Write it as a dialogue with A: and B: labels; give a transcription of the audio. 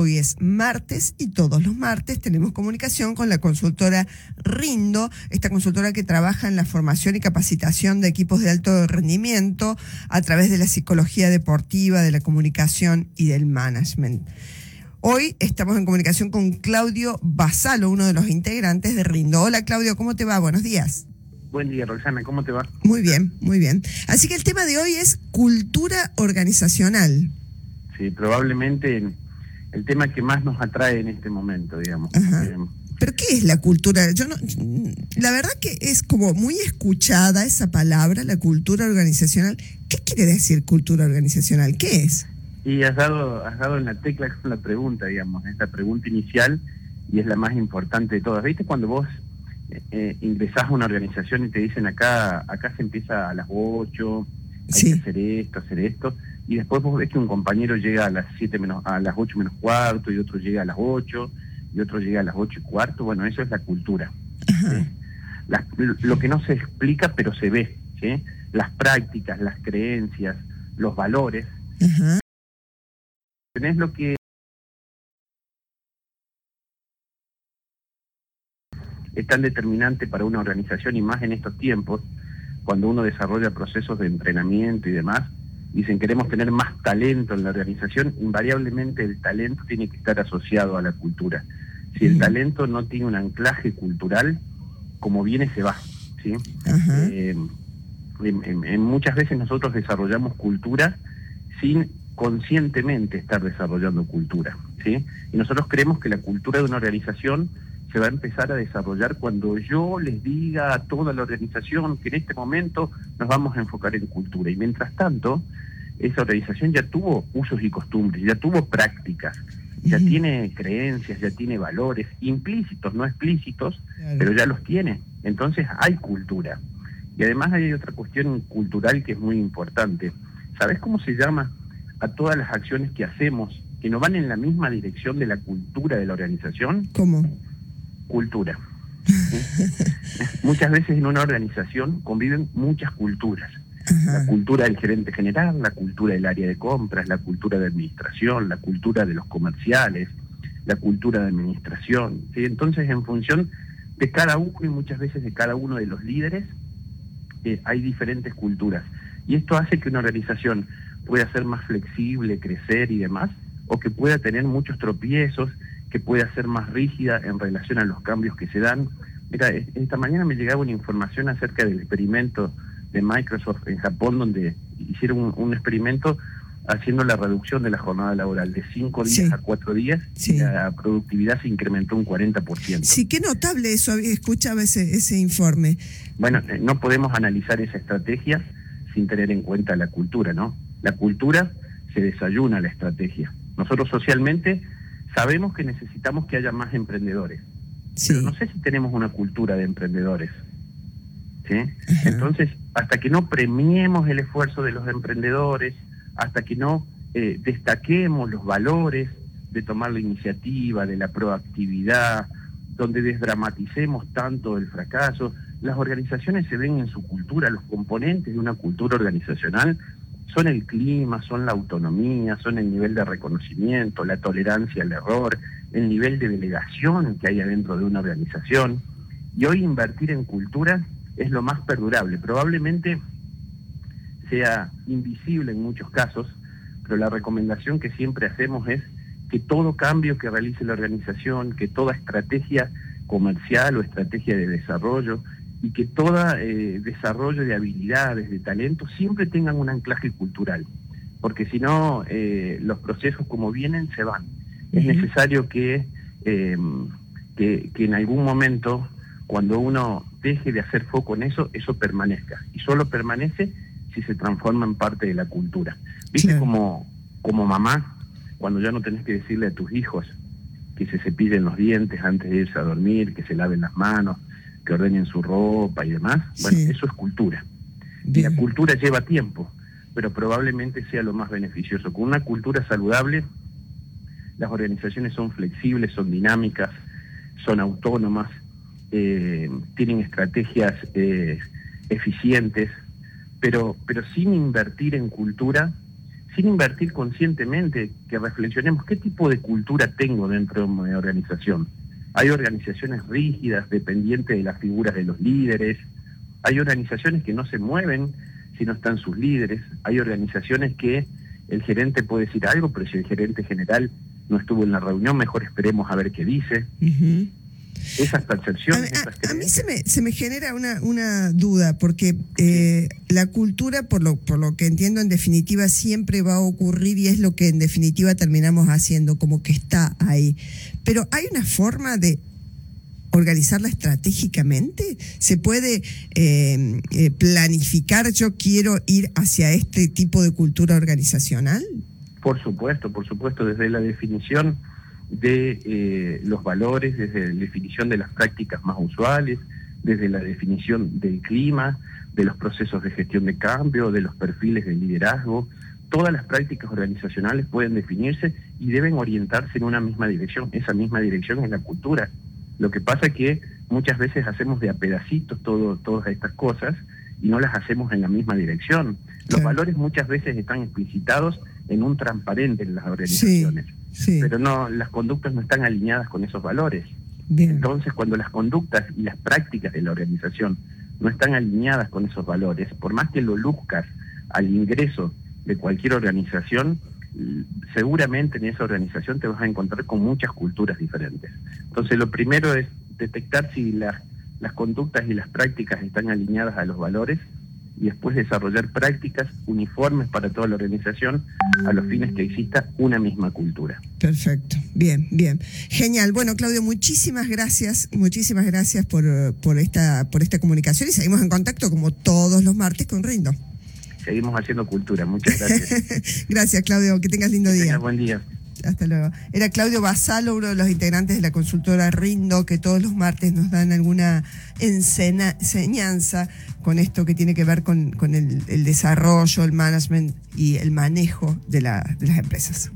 A: Hoy es martes y todos los martes tenemos comunicación con la consultora Rindo, esta consultora que trabaja en la formación y capacitación de equipos de alto rendimiento a través de la psicología deportiva, de la comunicación y del management. Hoy estamos en comunicación con Claudio Basalo, uno de los integrantes de Rindo. Hola Claudio, ¿cómo te va? Buenos días.
B: Buen día, Roxana, ¿cómo te va?
A: Muy bien, muy bien. Así que el tema de hoy es cultura organizacional.
B: Sí, probablemente el tema que más nos atrae en este momento, digamos.
A: Eh, ¿Pero qué es la cultura? Yo no, la verdad que es como muy escuchada esa palabra, la cultura organizacional. ¿Qué quiere decir cultura organizacional? ¿Qué es?
B: Y has dado, has dado en la tecla con la pregunta, digamos, es la pregunta inicial y es la más importante de todas. ¿Viste cuando vos eh, eh, ingresás a una organización y te dicen acá, acá se empieza a las 8, hay que hacer esto, hacer esto? Y después vos ves que un compañero llega a las siete menos, a las 8 menos cuarto y otro llega a las 8 y otro llega a las 8 y cuarto, bueno, eso es la cultura. lo que no se explica pero se ve, ¿sí? las prácticas, las creencias, los valores. Tenés lo que es tan determinante para una organización y más en estos tiempos, cuando uno desarrolla procesos de entrenamiento y demás, dicen queremos tener más talento en la organización, invariablemente el talento tiene que estar asociado a la cultura. Si el talento no tiene un anclaje cultural, como viene se va. ¿sí? Eh, en, muchas veces nosotros desarrollamos cultura sin conscientemente estar desarrollando cultura. ¿sí? Y nosotros creemos que la cultura de una organización se va a empezar a desarrollar cuando yo les diga a toda la organización que en este momento nos vamos a enfocar en cultura. Y mientras tanto, esa organización ya tuvo usos y costumbres, ya tuvo prácticas, ya tiene creencias, ya tiene valores implícitos, no explícitos, pero ya los tiene. Entonces hay cultura. Y además hay otra cuestión cultural que es muy importante. ¿Sabes cómo se llama a todas las acciones que hacemos que no van en la misma dirección de la cultura de la organización?
A: ¿Cómo?
B: Cultura. muchas veces en una organización conviven muchas culturas. La cultura del gerente general, la cultura del área de compras, la cultura de administración, la cultura de los comerciales, la cultura de administración. Entonces, en función de cada uno y muchas veces de cada uno de los líderes, eh, hay diferentes culturas. Y esto hace que una organización pueda ser más flexible, crecer y demás, o que pueda tener muchos tropiezos que pueda ser más rígida en relación a los cambios que se dan. Mira, esta mañana me llegaba una información acerca del experimento de Microsoft en Japón, donde hicieron un, experimento haciendo la reducción de la jornada laboral de cinco días a cuatro días, la productividad se incrementó un 40%.
A: Sí, qué notable eso, escuchaba ese, ese informe.
B: Bueno, eh, no podemos analizar esa estrategia sin tener en cuenta la cultura, ¿no? La cultura se desayuna la estrategia. Nosotros socialmente Sabemos que necesitamos que haya más emprendedores, pero no sé si tenemos una cultura de emprendedores. ¿sí? Entonces, hasta que no premiemos el esfuerzo de los emprendedores, hasta que no eh, destaquemos los valores de tomar la iniciativa, de la proactividad, donde desdramaticemos tanto el fracaso, las organizaciones se ven en su cultura, los componentes de una cultura organizacional son el clima, son la autonomía, son el nivel de reconocimiento, la tolerancia al error, el nivel de delegación que hay adentro de una organización. Y hoy invertir en cultura es lo más perdurable. Probablemente sea invisible en muchos casos, pero la recomendación que siempre hacemos es que todo cambio que realice la organización, que toda estrategia comercial o estrategia de desarrollo, y que todo eh, desarrollo de habilidades, de talentos, siempre tengan un anclaje cultural, porque si no, eh, los procesos como vienen se van. Es necesario em, que, que, en algún momento, cuando uno deje de hacer foco en eso, eso permanezca, y solo permanece si se transforma en parte de la cultura. ¿Viste como, como mamá, cuando ya no tenés que decirle a tus hijos que se cepillen los dientes antes de irse a dormir, que se laven las manos, que ordenen su ropa y demás. Bueno, eso es cultura. Y la cultura lleva tiempo, pero probablemente sea lo más beneficioso. Con una cultura saludable, las organizaciones son flexibles, son dinámicas, son autónomas, eh, tienen estrategias eh, eficientes, pero, pero sin invertir en cultura sin invertir conscientemente, que reflexionemos qué tipo de cultura tengo dentro de mi organización. Hay organizaciones rígidas, dependientes de las figuras de los líderes, hay organizaciones que no se mueven si no están sus líderes, hay organizaciones que el gerente puede decir algo, pero si el gerente general no estuvo en la reunión, mejor esperemos a ver qué dice. Esas percepciones.
A: A, mí se me, se me genera una, una duda, porque eh, la cultura, por lo, por lo que entiendo, en definitiva siempre va a ocurrir y es lo que en definitiva terminamos haciendo, como que está ahí. Pero hay una forma de organizarla estratégicamente? ¿Se puede eh, eh, planificar yo quiero ir hacia este tipo de cultura organizacional?
B: Por supuesto, por supuesto, desde la definición de eh, los valores, desde la definición de las prácticas más usuales, desde la definición del clima, de los procesos de gestión de cambio, de los perfiles de liderazgo. Todas las prácticas organizacionales pueden definirse y deben orientarse en una misma dirección. Esa misma dirección es la cultura. Lo que pasa es que muchas veces hacemos de a pedacitos todo, todas estas cosas y no las hacemos en la misma dirección. Los valores muchas veces están explicitados en un transparente en las organizaciones, pero no las conductas no están alineadas con esos valores. Entonces, cuando las conductas y las prácticas de la organización no están alineadas con esos valores, por más que lo luzcas al ingreso de cualquier organización, seguramente en esa organización te vas a encontrar con muchas culturas diferentes. Entonces, lo primero es detectar si las, las conductas y las prácticas están alineadas a los valores y después desarrollar prácticas uniformes para toda la organización a los fines que exista una misma cultura.
A: Perfecto, bien, bien. Genial. Bueno, Claudio, muchísimas gracias, muchísimas gracias por, por, esta, por esta comunicación y seguimos en contacto como todos los martes con Rindo
B: seguimos haciendo cultura. Muchas gracias.
A: gracias, Claudio. Que tengas lindo día.
B: buen día.
A: Hasta luego. Era Claudio Basalo, uno de los integrantes de la consultora Rindo, que todos los martes nos dan alguna enseñanza con esto que tiene que ver con, el, desarrollo, el management y el manejo de las empresas.